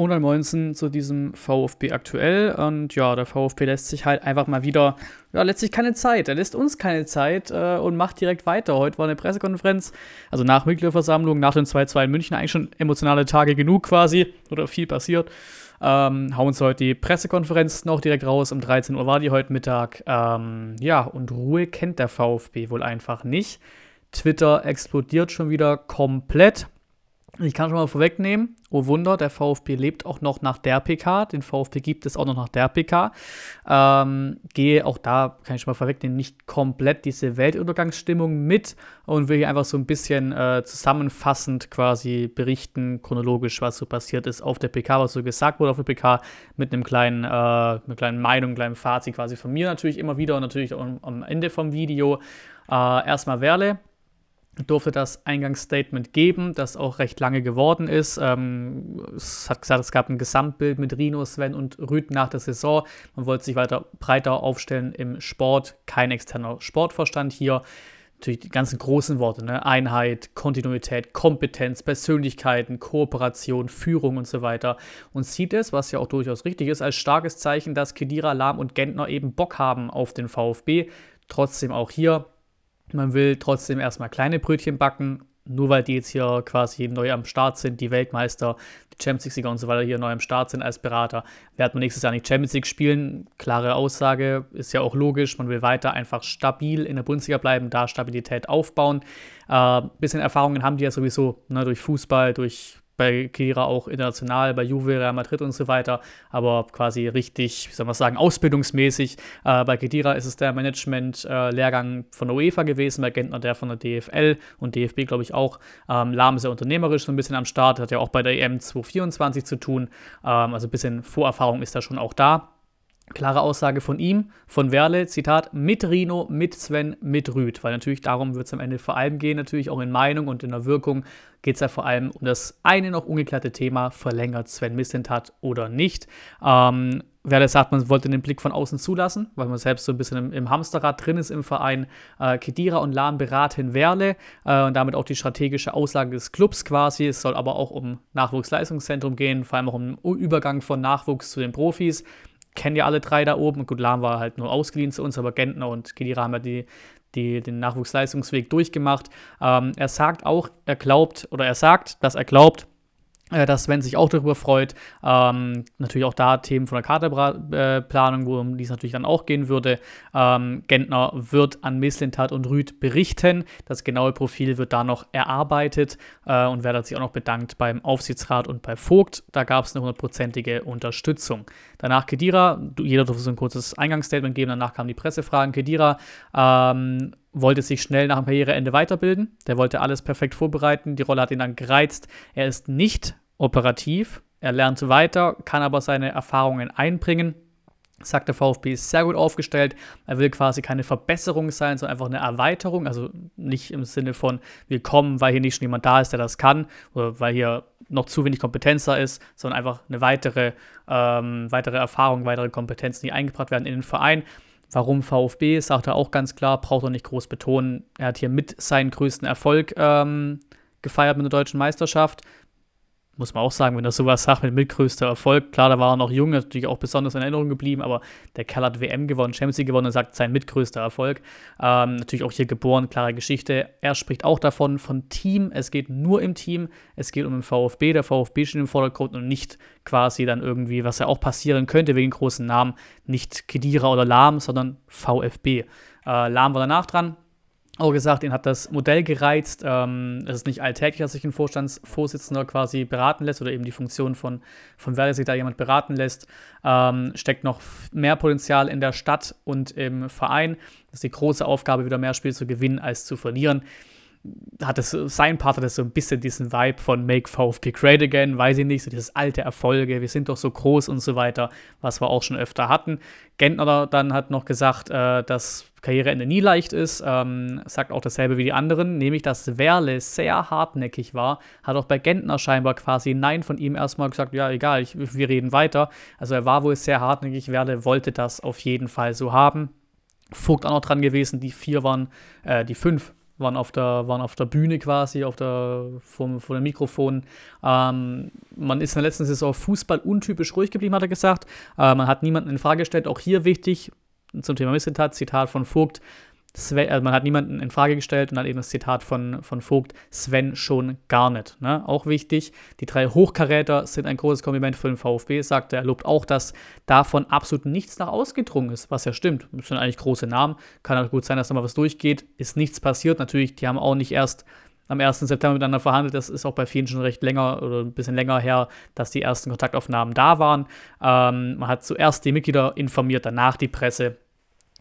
119 zu diesem VfB aktuell. Und ja, der VfB lässt sich halt einfach mal wieder, ja, lässt sich keine Zeit. Er lässt uns keine Zeit äh, und macht direkt weiter. Heute war eine Pressekonferenz, also nach Mitgliederversammlung, nach dem 2-2 in München, eigentlich schon emotionale Tage genug quasi, oder viel passiert. Ähm, hauen uns heute die Pressekonferenz noch direkt raus. Um 13 Uhr war die heute Mittag. Ähm, ja, und Ruhe kennt der VfB wohl einfach nicht. Twitter explodiert schon wieder komplett. Ich kann schon mal vorwegnehmen, oh Wunder, der VfB lebt auch noch nach der PK. Den VfB gibt es auch noch nach der PK. Ähm, gehe auch da, kann ich schon mal vorwegnehmen, nicht komplett diese Weltuntergangsstimmung mit und will hier einfach so ein bisschen äh, zusammenfassend quasi berichten, chronologisch, was so passiert ist auf der PK, was so gesagt wurde auf der PK, mit einem kleinen, äh, einer kleinen Meinung, einem kleinen Fazit quasi von mir natürlich immer wieder und natürlich auch am Ende vom Video. Äh, erstmal Werle, durfte das Eingangsstatement geben, das auch recht lange geworden ist. Ähm, es hat gesagt, es gab ein Gesamtbild mit Rino, Sven und Rüd nach der Saison. Man wollte sich weiter breiter aufstellen im Sport. Kein externer Sportverstand hier. Natürlich die ganzen großen Worte, ne? Einheit, Kontinuität, Kompetenz, Persönlichkeiten, Kooperation, Führung und so weiter. Und sieht es, was ja auch durchaus richtig ist, als starkes Zeichen, dass Kedira, Lahm und Gentner eben Bock haben auf den VfB. Trotzdem auch hier man will trotzdem erstmal kleine Brötchen backen, nur weil die jetzt hier quasi neu am Start sind, die Weltmeister, die Champions League-Sieger und so weiter hier neu am Start sind als Berater, werden wir nächstes Jahr nicht Champions League spielen. Klare Aussage, ist ja auch logisch. Man will weiter einfach stabil in der Bundesliga bleiben, da Stabilität aufbauen. Äh, bisschen Erfahrungen haben die ja sowieso ne, durch Fußball, durch bei Kira auch international, bei Juve, Real Madrid und so weiter, aber quasi richtig, wie soll man sagen, ausbildungsmäßig. Äh, bei Kedira ist es der Management-Lehrgang äh, von der UEFA gewesen, bei Gentner der von der DFL und DFB, glaube ich, auch. Ähm, Lahm ist ja unternehmerisch so ein bisschen am Start, hat ja auch bei der EM 2024 zu tun, ähm, also ein bisschen Vorerfahrung ist da schon auch da. Klare Aussage von ihm, von Werle, Zitat, mit Rino, mit Sven, mit Rüd. Weil natürlich darum wird es am Ende vor allem gehen, natürlich auch in Meinung und in der Wirkung geht es ja vor allem um das eine noch ungeklärte Thema, verlängert Sven Missentat oder nicht. Ähm, Werle sagt, man wollte den Blick von außen zulassen, weil man selbst so ein bisschen im, im Hamsterrad drin ist im Verein. Äh, Kedira und Lahm beraten Werle äh, und damit auch die strategische Aussage des Clubs quasi. Es soll aber auch um Nachwuchsleistungszentrum gehen, vor allem auch um Übergang von Nachwuchs zu den Profis kennen ja alle drei da oben. Gut, Lahm war halt nur ausgeliehen zu uns, aber Gentner und Kedira haben ja die, die, den Nachwuchsleistungsweg durchgemacht. Ähm, er sagt auch, er glaubt, oder er sagt, dass er glaubt, dass Sven sich auch darüber freut. Ähm, natürlich auch da Themen von der Kaderplanung, worum dies natürlich dann auch gehen würde. Ähm, Gentner wird an Mislintat und Rüd berichten. Das genaue Profil wird da noch erarbeitet äh, und Werder hat sich auch noch bedankt beim Aufsichtsrat und bei Vogt. Da gab es eine hundertprozentige Unterstützung. Danach Kedira, jeder durfte so ein kurzes Eingangsstatement geben, danach kamen die Pressefragen. Kedira ähm, wollte sich schnell nach dem Karriereende weiterbilden. Der wollte alles perfekt vorbereiten. Die Rolle hat ihn dann gereizt. Er ist nicht operativ. Er lernt weiter, kann aber seine Erfahrungen einbringen. Sagt der VfB ist sehr gut aufgestellt. Er will quasi keine Verbesserung sein, sondern einfach eine Erweiterung. Also nicht im Sinne von, wir kommen, weil hier nicht schon jemand da ist, der das kann, oder weil hier noch zu wenig Kompetenz da ist, sondern einfach eine weitere, ähm, weitere Erfahrung, weitere Kompetenzen, die eingebracht werden in den Verein. Warum VfB, sagt er auch ganz klar, braucht er nicht groß betonen. Er hat hier mit seinen größten Erfolg ähm, gefeiert mit der deutschen Meisterschaft muss man auch sagen, wenn er sowas sagt mit mitgrößter Erfolg, klar, da war er noch jung, natürlich auch besonders in Erinnerung geblieben, aber der Kerl hat WM gewonnen, Champions League gewonnen und sagt, sein mitgrößter Erfolg. Ähm, natürlich auch hier geboren, klare Geschichte. Er spricht auch davon, von Team, es geht nur im Team, es geht um den VfB, der VfB steht im Vordergrund und nicht quasi dann irgendwie, was ja auch passieren könnte wegen großen Namen, nicht Kedira oder Lahm, sondern VfB. Äh, Lahm war danach dran, auch gesagt, ihn hat das Modell gereizt. Ähm, es ist nicht alltäglich, dass sich ein Vorstandsvorsitzender quasi beraten lässt oder eben die Funktion von, von Werder sich da jemand beraten lässt. Ähm, steckt noch mehr Potenzial in der Stadt und im Verein. Das ist die große Aufgabe, wieder mehr Spiele zu gewinnen als zu verlieren hat es, sein Part hat das so ein bisschen diesen Vibe von Make VfB Great Again, weiß ich nicht, so dieses alte Erfolge, wir sind doch so groß und so weiter, was wir auch schon öfter hatten. Gentner dann hat noch gesagt, äh, dass Karriereende nie leicht ist, ähm, sagt auch dasselbe wie die anderen, nämlich dass Werle sehr hartnäckig war, hat auch bei Gentner scheinbar quasi Nein von ihm erstmal gesagt, ja egal, ich, wir reden weiter. Also er war wohl sehr hartnäckig, Werle wollte das auf jeden Fall so haben. Vogt auch noch dran gewesen, die vier waren, äh, die fünf waren auf der, waren auf der Bühne quasi, auf der, vor, vor dem Mikrofon. Ähm, man ist in der letzten Saison Fußball untypisch ruhig geblieben, hat er gesagt. Äh, man hat niemanden in Frage gestellt. Auch hier wichtig, zum Thema Missetat, Zitat von Vogt, Sven, also man hat niemanden in Frage gestellt und dann eben das Zitat von, von Vogt, Sven schon gar nicht. Ne? Auch wichtig, die drei Hochkaräter sind ein großes Kompliment für den VfB, sagt er. Er lobt auch, dass davon absolut nichts nach ausgedrungen ist, was ja stimmt. Das sind eigentlich große Namen. Kann auch gut sein, dass da mal was durchgeht. Ist nichts passiert. Natürlich, die haben auch nicht erst am 1. September miteinander verhandelt. Das ist auch bei vielen schon recht länger oder ein bisschen länger her, dass die ersten Kontaktaufnahmen da waren. Ähm, man hat zuerst die Mitglieder informiert, danach die Presse.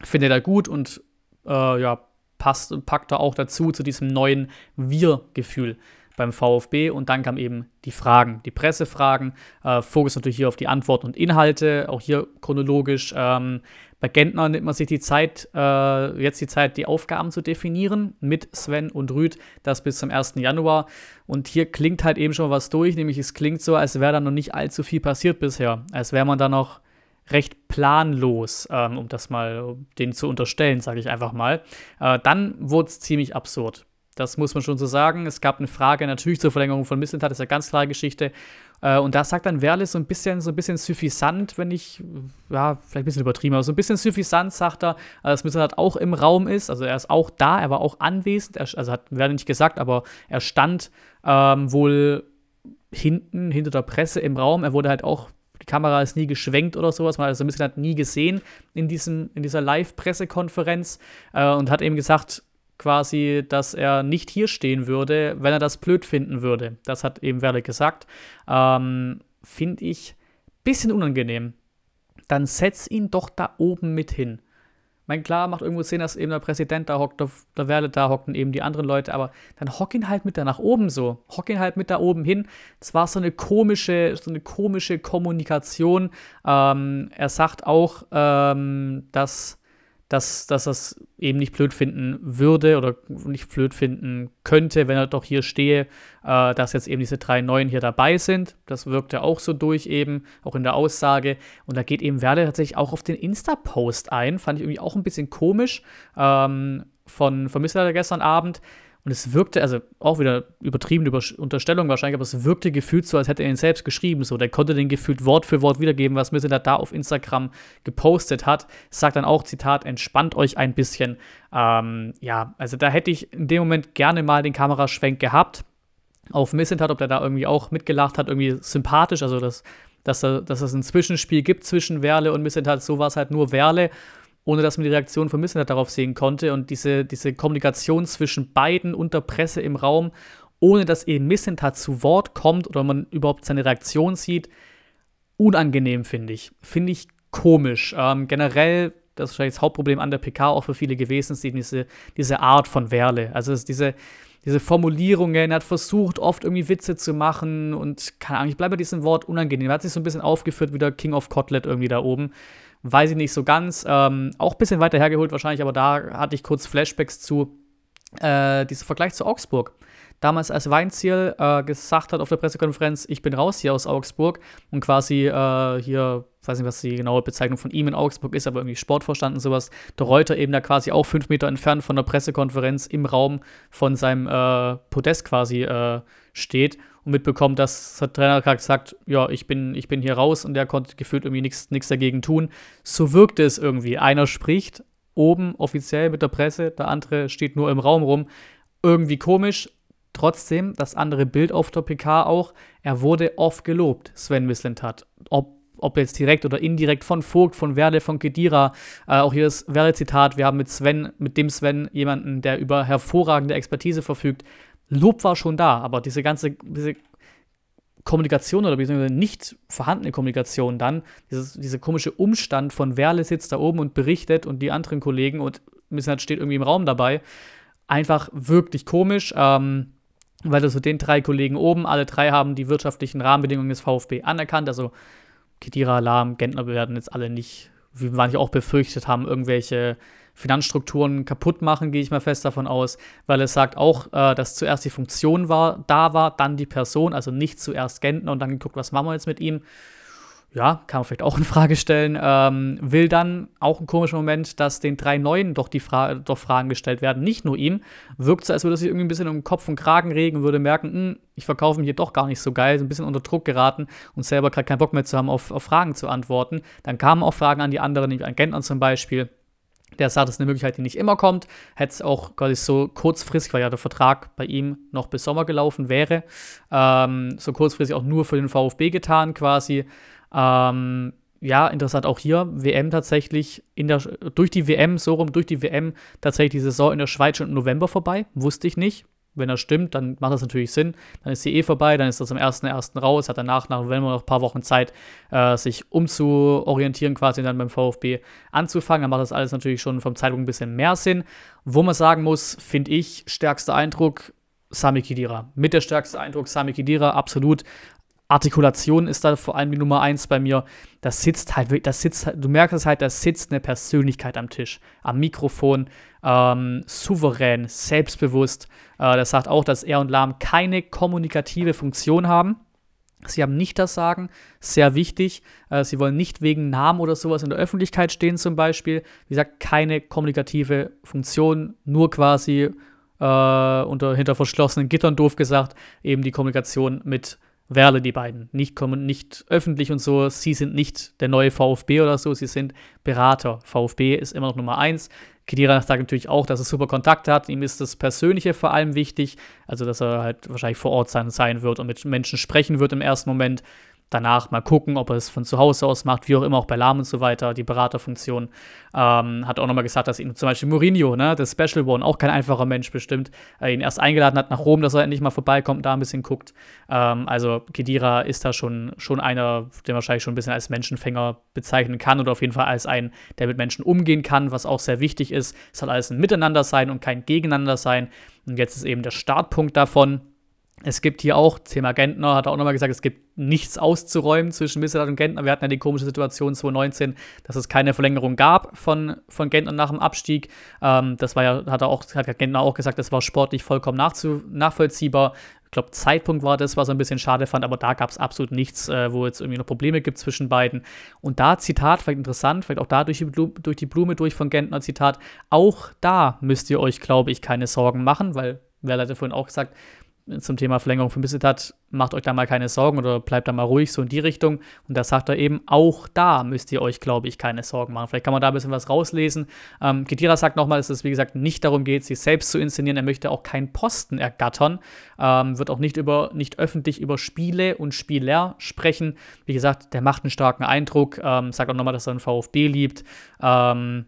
Findet er gut und äh, ja, passt, packt er auch dazu, zu diesem neuen Wir-Gefühl beim VfB. Und dann kamen eben die Fragen, die Pressefragen. Äh, Fokus natürlich hier auf die Antworten und Inhalte, auch hier chronologisch. Ähm, bei Gentner nimmt man sich die Zeit, äh, jetzt die Zeit, die Aufgaben zu definieren mit Sven und Rüd, das bis zum 1. Januar. Und hier klingt halt eben schon was durch, nämlich es klingt so, als wäre da noch nicht allzu viel passiert bisher. Als wäre man da noch recht planlos, ähm, um das mal den zu unterstellen, sage ich einfach mal. Äh, dann wurde es ziemlich absurd. Das muss man schon so sagen. Es gab eine Frage natürlich zur Verlängerung von Misseltat, das ist eine ganz klare Geschichte. Äh, und da sagt dann Werle so ein bisschen, so ein bisschen suffisant, wenn ich, ja, vielleicht ein bisschen übertrieben, aber so ein bisschen suffisant sagt er, äh, dass Misseltat auch im Raum ist. Also er ist auch da, er war auch anwesend. Er, also hat Werle nicht gesagt, aber er stand ähm, wohl hinten, hinter der Presse im Raum. Er wurde halt auch Kamera ist nie geschwenkt oder sowas. Man hat also ein bisschen hat nie gesehen in, diesem, in dieser Live-Pressekonferenz äh, und hat eben gesagt, quasi, dass er nicht hier stehen würde, wenn er das blöd finden würde. Das hat eben Werle gesagt. Ähm, Finde ich ein bisschen unangenehm. Dann setz ihn doch da oben mit hin meine, klar, macht irgendwo Sinn, dass eben der Präsident da hockt, da Werle da hockt und eben die anderen Leute, aber dann hock ihn halt mit da nach oben so. Hock ihn halt mit da oben hin. Es war so eine komische, so eine komische Kommunikation. Ähm, er sagt auch, ähm, dass dass, dass er es eben nicht blöd finden würde oder nicht blöd finden könnte, wenn er doch hier stehe, äh, dass jetzt eben diese drei Neuen hier dabei sind. Das wirkt ja auch so durch eben, auch in der Aussage. Und da geht eben Werder tatsächlich auch auf den Insta-Post ein. Fand ich irgendwie auch ein bisschen komisch ähm, von, Mr. gestern Abend. Und es wirkte, also auch wieder übertriebene Unterstellung wahrscheinlich, aber es wirkte gefühlt so, als hätte er ihn selbst geschrieben. So, der konnte den gefühlt Wort für Wort wiedergeben, was Misseler da auf Instagram gepostet hat. Sagt dann auch, Zitat, entspannt euch ein bisschen. Ähm, ja, also da hätte ich in dem Moment gerne mal den Kameraschwenk gehabt. Auf Missentat, ob der da irgendwie auch mitgelacht hat, irgendwie sympathisch, also dass, dass, dass es ein Zwischenspiel gibt zwischen Werle und Missentat, so war es halt nur Werle ohne dass man die Reaktion von Missentat darauf sehen konnte. Und diese, diese Kommunikation zwischen beiden und der Presse im Raum, ohne dass eben Missentat zu Wort kommt oder man überhaupt seine Reaktion sieht, unangenehm, finde ich. Finde ich komisch. Ähm, generell, das ist wahrscheinlich das Hauptproblem an der PK auch für viele gewesen, ist diese, diese Art von Werle. Also diese, diese Formulierungen, er hat versucht, oft irgendwie Witze zu machen und keine Ahnung, ich bleibe bei diesem Wort unangenehm. Er hat sich so ein bisschen aufgeführt wie der King of Kotlet irgendwie da oben. Weiß ich nicht so ganz. Ähm, auch ein bisschen weiter hergeholt wahrscheinlich, aber da hatte ich kurz Flashbacks zu äh, diesem Vergleich zu Augsburg. Damals, als Weinziel äh, gesagt hat auf der Pressekonferenz, ich bin raus hier aus Augsburg und quasi äh, hier, weiß nicht, was die genaue Bezeichnung von ihm in Augsburg ist, aber irgendwie Sportvorstand und sowas, der Reuter eben da quasi auch fünf Meter entfernt von der Pressekonferenz im Raum von seinem äh, Podest quasi äh, steht und mitbekommt, dass der Trainer gerade sagt, ja, ich bin, ich bin hier raus und der konnte gefühlt irgendwie nichts dagegen tun. So wirkte es irgendwie. Einer spricht oben offiziell mit der Presse, der andere steht nur im Raum rum. Irgendwie komisch. Trotzdem, das andere Bild auf der PK auch, er wurde oft gelobt, Sven Mislintat. Ob ob jetzt direkt oder indirekt von Vogt, von Werle, von Kedira. Äh, auch hier das Werle-Zitat. Wir haben mit Sven, mit dem Sven jemanden, der über hervorragende Expertise verfügt. Lob war schon da, aber diese ganze diese Kommunikation oder beziehungsweise nicht vorhandene Kommunikation dann, dieses, dieser komische Umstand von Werle sitzt da oben und berichtet und die anderen Kollegen und Missnat steht irgendwie im Raum dabei, einfach wirklich komisch, ähm, weil das so den drei Kollegen oben, alle drei haben die wirtschaftlichen Rahmenbedingungen des VfB anerkannt, also Kedira, Lahm, Gentner werden jetzt alle nicht, wie manche auch befürchtet haben, irgendwelche Finanzstrukturen kaputt machen, gehe ich mal fest davon aus, weil es sagt auch, äh, dass zuerst die Funktion war, da war, dann die Person, also nicht zuerst Gentner und dann geguckt, was machen wir jetzt mit ihm. ja, kann man vielleicht auch in Frage stellen, ähm, will dann auch ein komischer Moment, dass den drei Neuen doch die Fra doch Fragen gestellt werden, nicht nur ihm. Wirkt so, als würde sich irgendwie ein bisschen um Kopf und Kragen regen und würde merken, hm, ich verkaufe mich hier doch gar nicht so geil, so ein bisschen unter Druck geraten und selber gerade keinen Bock mehr zu haben, auf, auf Fragen zu antworten. Dann kamen auch Fragen an die anderen, an Gentner zum Beispiel. Der das ist eine Möglichkeit, die nicht immer kommt. Hätte es auch quasi so kurzfristig, weil ja der Vertrag bei ihm noch bis Sommer gelaufen wäre, ähm, so kurzfristig auch nur für den VfB getan quasi. Ähm, ja, interessant auch hier, WM tatsächlich in der, durch die WM, so rum, durch die WM tatsächlich die Saison in der Schweiz schon im November vorbei. Wusste ich nicht. Wenn das stimmt, dann macht das natürlich Sinn. Dann ist sie eh vorbei, dann ist das am 1.1. raus, hat danach nach November noch ein paar Wochen Zeit, äh, sich umzuorientieren, quasi dann beim VfB anzufangen. Dann macht das alles natürlich schon vom Zeitpunkt ein bisschen mehr Sinn. Wo man sagen muss, finde ich, stärkster Eindruck, Sami Kidira. Mit der stärkste Eindruck Sami Kidira, absolut. Artikulation ist da vor allem die Nummer eins bei mir. Das sitzt halt, das sitzt, du merkst es halt, da sitzt eine Persönlichkeit am Tisch, am Mikrofon, ähm, souverän, selbstbewusst. Äh, das sagt auch, dass er und Lahm keine kommunikative Funktion haben. Sie haben nicht das Sagen, sehr wichtig. Äh, sie wollen nicht wegen Namen oder sowas in der Öffentlichkeit stehen, zum Beispiel. Wie gesagt, keine kommunikative Funktion, nur quasi äh, unter, hinter verschlossenen Gittern, doof gesagt, eben die Kommunikation mit Werle, die beiden. Nicht, kommen, nicht öffentlich und so. Sie sind nicht der neue VfB oder so, sie sind Berater. VfB ist immer noch Nummer eins. Kedira sagt natürlich auch, dass er super Kontakt hat. Ihm ist das Persönliche vor allem wichtig. Also, dass er halt wahrscheinlich vor Ort sein, sein wird und mit Menschen sprechen wird im ersten Moment danach mal gucken, ob er es von zu Hause aus macht, wie auch immer, auch bei Lahm und so weiter, die Beraterfunktion. Ähm, hat auch nochmal gesagt, dass ihn zum Beispiel Mourinho, ne, der Special One, auch kein einfacher Mensch bestimmt, äh, ihn erst eingeladen hat nach Rom, dass er endlich mal vorbeikommt, da ein bisschen guckt. Ähm, also Kedira ist da schon, schon einer, den wahrscheinlich schon ein bisschen als Menschenfänger bezeichnen kann oder auf jeden Fall als einen, der mit Menschen umgehen kann, was auch sehr wichtig ist. Es soll alles ein Miteinander sein und kein Gegeneinander sein. Und jetzt ist eben der Startpunkt davon es gibt hier auch, Thema Gentner hat auch nochmal gesagt, es gibt nichts auszuräumen zwischen Missetat und Gentner. Wir hatten ja die komische Situation 2019, dass es keine Verlängerung gab von, von Gentner nach dem Abstieg. Ähm, das war ja, hat er auch, hat Gentner auch gesagt, das war sportlich vollkommen nachzu, nachvollziehbar. Ich glaube, Zeitpunkt war das, was er ein bisschen schade fand, aber da gab es absolut nichts, äh, wo jetzt irgendwie noch Probleme gibt zwischen beiden. Und da, Zitat, vielleicht interessant, vielleicht auch da durch die, Blume, durch die Blume durch von Gentner, Zitat, auch da müsst ihr euch, glaube ich, keine Sorgen machen, weil, wer hat ja vorhin auch gesagt, zum Thema Verlängerung vermisst hat, macht euch da mal keine Sorgen oder bleibt da mal ruhig, so in die Richtung. Und da sagt er eben, auch da müsst ihr euch, glaube ich, keine Sorgen machen. Vielleicht kann man da ein bisschen was rauslesen. Ähm, Kedira sagt nochmal, dass es, wie gesagt, nicht darum geht, sich selbst zu inszenieren. Er möchte auch keinen Posten ergattern, ähm, wird auch nicht, über, nicht öffentlich über Spiele und Spieler sprechen. Wie gesagt, der macht einen starken Eindruck, ähm, sagt auch nochmal, dass er den VfB liebt. Ähm,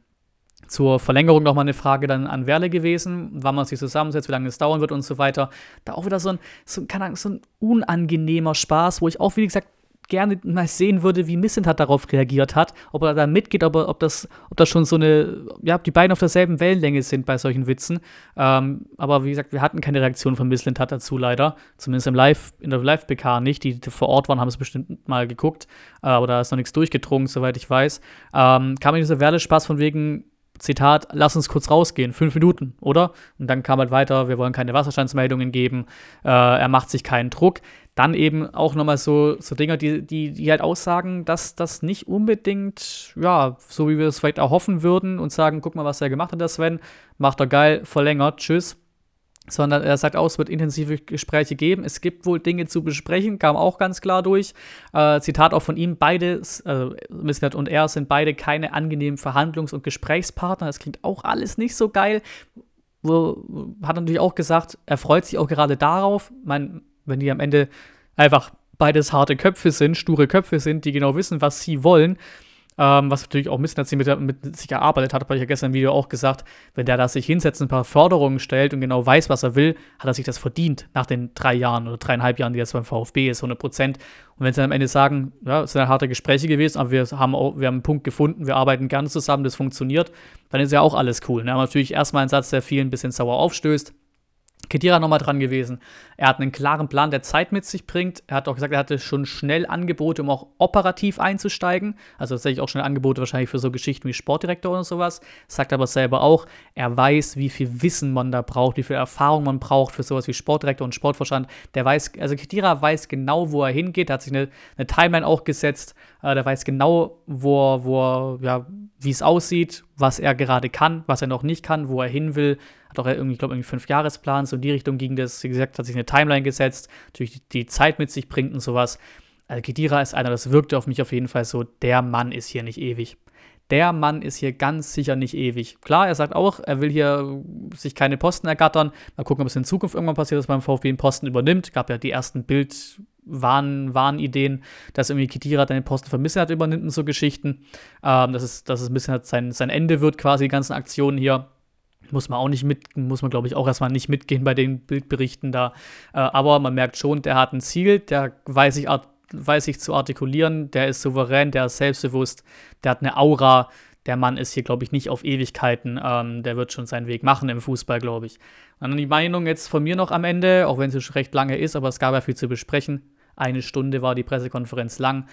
zur Verlängerung nochmal eine Frage dann an Werle gewesen, wann man sich zusammensetzt, wie lange es dauern wird und so weiter. Da auch wieder so ein, so, Ahnung, so ein unangenehmer Spaß, wo ich auch, wie gesagt, gerne mal sehen würde, wie Missentat darauf reagiert hat, ob er da mitgeht, ob, er, ob, das, ob das schon so eine, ja, die beiden auf derselben Wellenlänge sind bei solchen Witzen. Ähm, aber wie gesagt, wir hatten keine Reaktion von Missentat dazu leider, zumindest im Live, in der Live-PK nicht. Die, die vor Ort waren, haben es bestimmt mal geguckt, äh, aber da ist noch nichts durchgedrungen, soweit ich weiß. Ähm, kam mir dieser Werle-Spaß von wegen, Zitat, lass uns kurz rausgehen, fünf Minuten, oder? Und dann kam halt weiter, wir wollen keine Wasserstandsmeldungen geben, äh, er macht sich keinen Druck. Dann eben auch nochmal so, so Dinge, die, die, die halt aussagen, dass das nicht unbedingt, ja, so wie wir es vielleicht erhoffen würden und sagen, guck mal, was er gemacht hat, der Sven, macht er geil, verlängert, tschüss sondern er sagt auch, es wird intensive Gespräche geben. Es gibt wohl Dinge zu besprechen, kam auch ganz klar durch. Äh, Zitat auch von ihm: Beide, äh, Missnet und er, sind beide keine angenehmen Verhandlungs- und Gesprächspartner. Das klingt auch alles nicht so geil. Wo, hat natürlich auch gesagt, er freut sich auch gerade darauf. mein, wenn die am Ende einfach beides harte Köpfe sind, sture Köpfe sind, die genau wissen, was sie wollen, ähm, was natürlich auch ein bisschen, mit, mit sich gearbeitet hat, habe ich ja gestern im Video auch gesagt, wenn der da sich hinsetzt, ein paar Forderungen stellt und genau weiß, was er will, hat er sich das verdient nach den drei Jahren oder dreieinhalb Jahren, die jetzt beim VfB ist, 100 Prozent. Und wenn sie am Ende sagen, ja, es sind harte Gespräche gewesen, aber wir haben, auch, wir haben einen Punkt gefunden, wir arbeiten gerne zusammen, das funktioniert, dann ist ja auch alles cool. Ne? Aber natürlich erstmal ein Satz, der vielen ein bisschen sauer aufstößt. Kedira nochmal dran gewesen. Er hat einen klaren Plan, der Zeit mit sich bringt. Er hat auch gesagt, er hatte schon schnell Angebote, um auch operativ einzusteigen. Also tatsächlich auch schnell Angebote wahrscheinlich für so Geschichten wie Sportdirektor oder sowas. Sagt aber selber auch, er weiß, wie viel Wissen man da braucht, wie viel Erfahrung man braucht für sowas wie Sportdirektor und Sportvorstand. Der weiß, also Kedira weiß genau, wo er hingeht. Er hat sich eine, eine Timeline auch gesetzt. Äh, der weiß genau, wo, wo ja, wie es aussieht, was er gerade kann, was er noch nicht kann, wo er hin will hat auch irgendwie, ich glaube, irgendwie fünf Jahresplan, so in die Richtung ging das. Wie gesagt, hat sich eine Timeline gesetzt, natürlich die Zeit mit sich bringt und sowas. Also Kedira ist einer, das wirkte auf mich auf jeden Fall so, der Mann ist hier nicht ewig. Der Mann ist hier ganz sicher nicht ewig. Klar, er sagt auch, er will hier sich keine Posten ergattern. Mal gucken, ob es in Zukunft irgendwann passiert, dass man VfB einen Posten übernimmt. Gab ja die ersten Bild, Warn, Warnideen, dass irgendwie Kedira den Posten vermissen hat, übernimmt und so Geschichten. Ähm, dass, es, dass es ein bisschen halt sein, sein Ende wird, quasi die ganzen Aktionen hier. Muss man auch nicht mit, muss man glaube ich auch erstmal nicht mitgehen bei den Bildberichten da. Äh, aber man merkt schon, der hat ein Ziel, der weiß sich, weiß sich zu artikulieren, der ist souverän, der ist selbstbewusst, der hat eine Aura. Der Mann ist hier, glaube ich, nicht auf Ewigkeiten. Ähm, der wird schon seinen Weg machen im Fußball, glaube ich. Dann die Meinung jetzt von mir noch am Ende, auch wenn sie schon recht lange ist, aber es gab ja viel zu besprechen. Eine Stunde war die Pressekonferenz lang.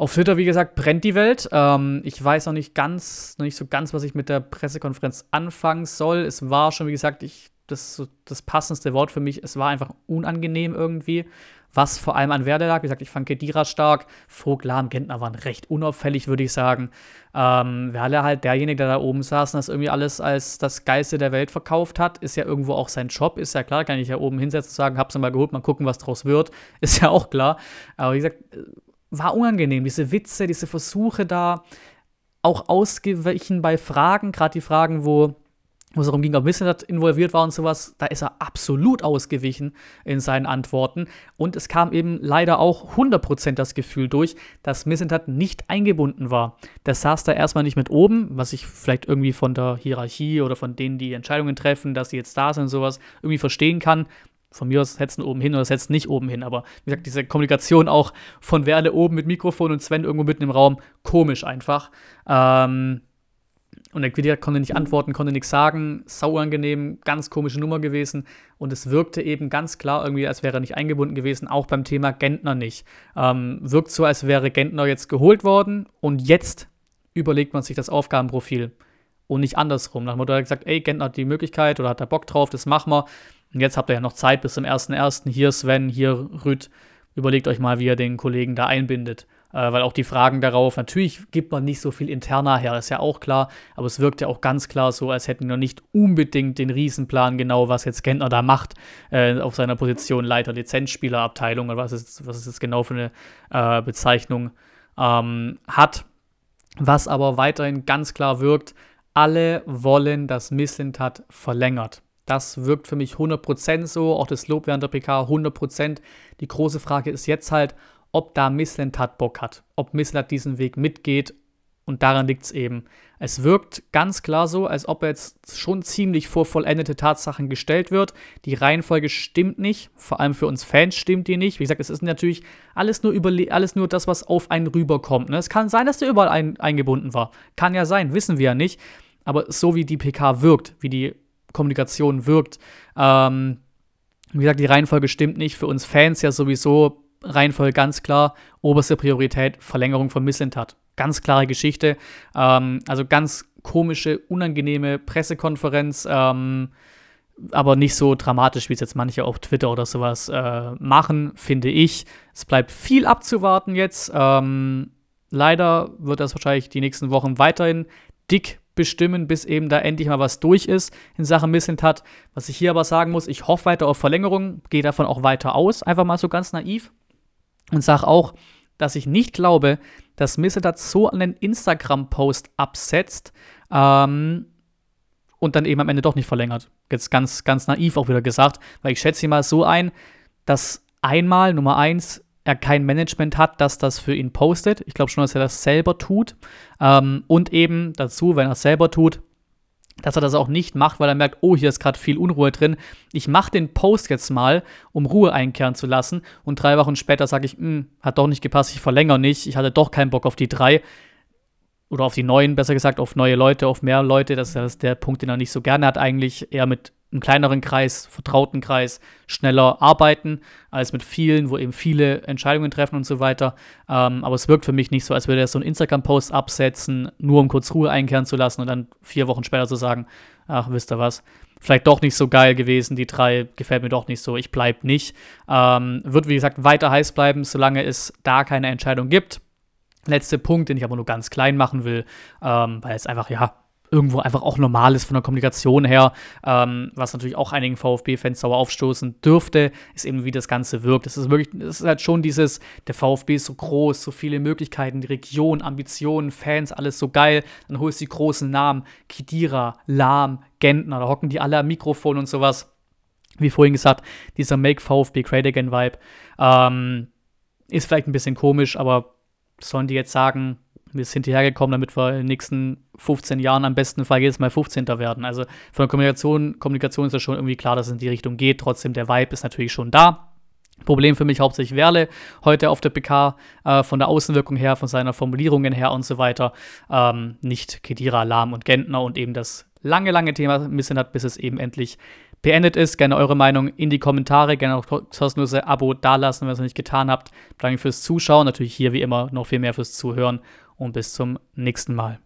Auf Twitter, wie gesagt, brennt die Welt. Ähm, ich weiß noch nicht ganz, noch nicht so ganz, was ich mit der Pressekonferenz anfangen soll. Es war schon, wie gesagt, ich, das, das passendste Wort für mich. Es war einfach unangenehm irgendwie. Was vor allem an Werde lag. Wie gesagt, ich fand Kedira stark. Vogt, Lahm, Gentner waren recht unauffällig, würde ich sagen. Ähm, Werle halt derjenige, der da oben saß und das irgendwie alles als das Geiste der Welt verkauft hat, ist ja irgendwo auch sein Job. Ist ja klar, kann ich ja oben hinsetzen und sagen, hab's mal geholt, mal gucken, was draus wird. Ist ja auch klar. Aber wie gesagt, war unangenehm. Diese Witze, diese Versuche da auch ausgewichen bei Fragen, gerade die Fragen, wo, wo es darum ging, ob Missentat involviert war und sowas, da ist er absolut ausgewichen in seinen Antworten. Und es kam eben leider auch 100% das Gefühl durch, dass Missentat nicht eingebunden war. Der saß da erstmal nicht mit oben, was ich vielleicht irgendwie von der Hierarchie oder von denen, die Entscheidungen treffen, dass sie jetzt da sind und sowas, irgendwie verstehen kann von mir aus setzen oben hin oder setzen nicht oben hin. Aber wie gesagt, diese Kommunikation auch von Werle oben mit Mikrofon und Sven irgendwo mitten im Raum, komisch einfach. Ähm, und der Quidia konnte nicht antworten, konnte nichts sagen, sauangenehm, ganz komische Nummer gewesen. Und es wirkte eben ganz klar irgendwie, als wäre er nicht eingebunden gewesen, auch beim Thema Gentner nicht. Ähm, wirkt so, als wäre Gentner jetzt geholt worden und jetzt überlegt man sich das Aufgabenprofil und nicht andersrum. Nach dem Motto hat er gesagt, ey, Gentner hat die Möglichkeit oder hat er Bock drauf, das machen wir. Und jetzt habt ihr ja noch Zeit bis zum 1.1. Hier Sven, hier Rüd. Überlegt euch mal, wie ihr den Kollegen da einbindet. Äh, weil auch die Fragen darauf, natürlich gibt man nicht so viel interner her, ist ja auch klar, aber es wirkt ja auch ganz klar so, als hätten wir nicht unbedingt den Riesenplan genau, was jetzt Gentner da macht, äh, auf seiner Position Leiter Lizenzspielerabteilung oder was ist, was ist das genau für eine äh, Bezeichnung ähm, hat. Was aber weiterhin ganz klar wirkt, alle wollen, dass Misslintat verlängert. Das wirkt für mich 100% so, auch das Lob während der PK 100%. Die große Frage ist jetzt halt, ob da Misslentat Bock hat, ob Misslentat diesen Weg mitgeht und daran liegt es eben. Es wirkt ganz klar so, als ob er jetzt schon ziemlich vor vollendete Tatsachen gestellt wird. Die Reihenfolge stimmt nicht, vor allem für uns Fans stimmt die nicht. Wie gesagt, es ist natürlich alles nur, alles nur das, was auf einen rüberkommt. Ne? Es kann sein, dass der überall ein eingebunden war. Kann ja sein, wissen wir ja nicht. Aber so wie die PK wirkt, wie die Kommunikation wirkt. Ähm, wie gesagt, die Reihenfolge stimmt nicht. Für uns Fans ja sowieso Reihenfolge ganz klar. Oberste Priorität Verlängerung von Misslintat. Ganz klare Geschichte. Ähm, also ganz komische, unangenehme Pressekonferenz. Ähm, aber nicht so dramatisch, wie es jetzt manche auf Twitter oder sowas äh, machen, finde ich. Es bleibt viel abzuwarten jetzt. Ähm, leider wird das wahrscheinlich die nächsten Wochen weiterhin dick bestimmen, bis eben da endlich mal was durch ist in Sachen Missentat. Was ich hier aber sagen muss, ich hoffe weiter auf Verlängerung, gehe davon auch weiter aus, einfach mal so ganz naiv. Und sage auch, dass ich nicht glaube, dass Missentat so einen Instagram-Post absetzt ähm, und dann eben am Ende doch nicht verlängert. Jetzt ganz, ganz naiv auch wieder gesagt, weil ich schätze mal so ein, dass einmal, Nummer eins, er kein Management hat, das das für ihn postet. Ich glaube schon, dass er das selber tut. Ähm, und eben dazu, wenn er es selber tut, dass er das auch nicht macht, weil er merkt, oh, hier ist gerade viel Unruhe drin. Ich mache den Post jetzt mal, um Ruhe einkehren zu lassen. Und drei Wochen später sage ich, hm, hat doch nicht gepasst, ich verlängere nicht, ich hatte doch keinen Bock auf die drei. Oder auf die neuen, besser gesagt, auf neue Leute, auf mehr Leute. Das ist der Punkt, den er nicht so gerne hat, eigentlich eher mit einem kleineren Kreis, vertrauten Kreis, schneller arbeiten, als mit vielen, wo eben viele Entscheidungen treffen und so weiter. Ähm, aber es wirkt für mich nicht so, als würde er so einen Instagram-Post absetzen, nur um kurz Ruhe einkehren zu lassen und dann vier Wochen später zu sagen, ach, wisst ihr was, vielleicht doch nicht so geil gewesen, die drei gefällt mir doch nicht so, ich bleib nicht. Ähm, wird, wie gesagt, weiter heiß bleiben, solange es da keine Entscheidung gibt. Letzter Punkt, den ich aber nur ganz klein machen will, ähm, weil es einfach, ja, irgendwo einfach auch normal ist von der Kommunikation her, ähm, was natürlich auch einigen VfB-Fans sauer aufstoßen dürfte, ist eben, wie das Ganze wirkt. Es ist wirklich, es ist halt schon dieses, der VfB ist so groß, so viele Möglichkeiten, die Region, Ambitionen, Fans, alles so geil. Dann holst du die großen Namen, Kidira, Lahm, Gentner, da hocken die alle am Mikrofon und sowas. Wie vorhin gesagt, dieser Make VfB Great Again Vibe ähm, ist vielleicht ein bisschen komisch, aber sollen die jetzt sagen, wir sind hierher gekommen, damit wir in den nächsten 15 Jahren am besten Fall jedes Mal 15. werden. Also von der Kommunikation, Kommunikation ist ja schon irgendwie klar, dass es in die Richtung geht. Trotzdem, der Vibe ist natürlich schon da. Problem für mich hauptsächlich Werle heute auf der PK, äh, von der Außenwirkung her, von seiner Formulierungen her und so weiter. Ähm, nicht Kedira, Lahm und Gentner und eben das lange, lange Thema Missen hat, bis es eben endlich beendet ist. Gerne eure Meinung in die Kommentare, gerne auch kostenlose Abo dalassen, wenn ihr es noch nicht getan habt. Danke fürs Zuschauen, natürlich hier wie immer noch viel mehr fürs Zuhören und bis zum nächsten Mal.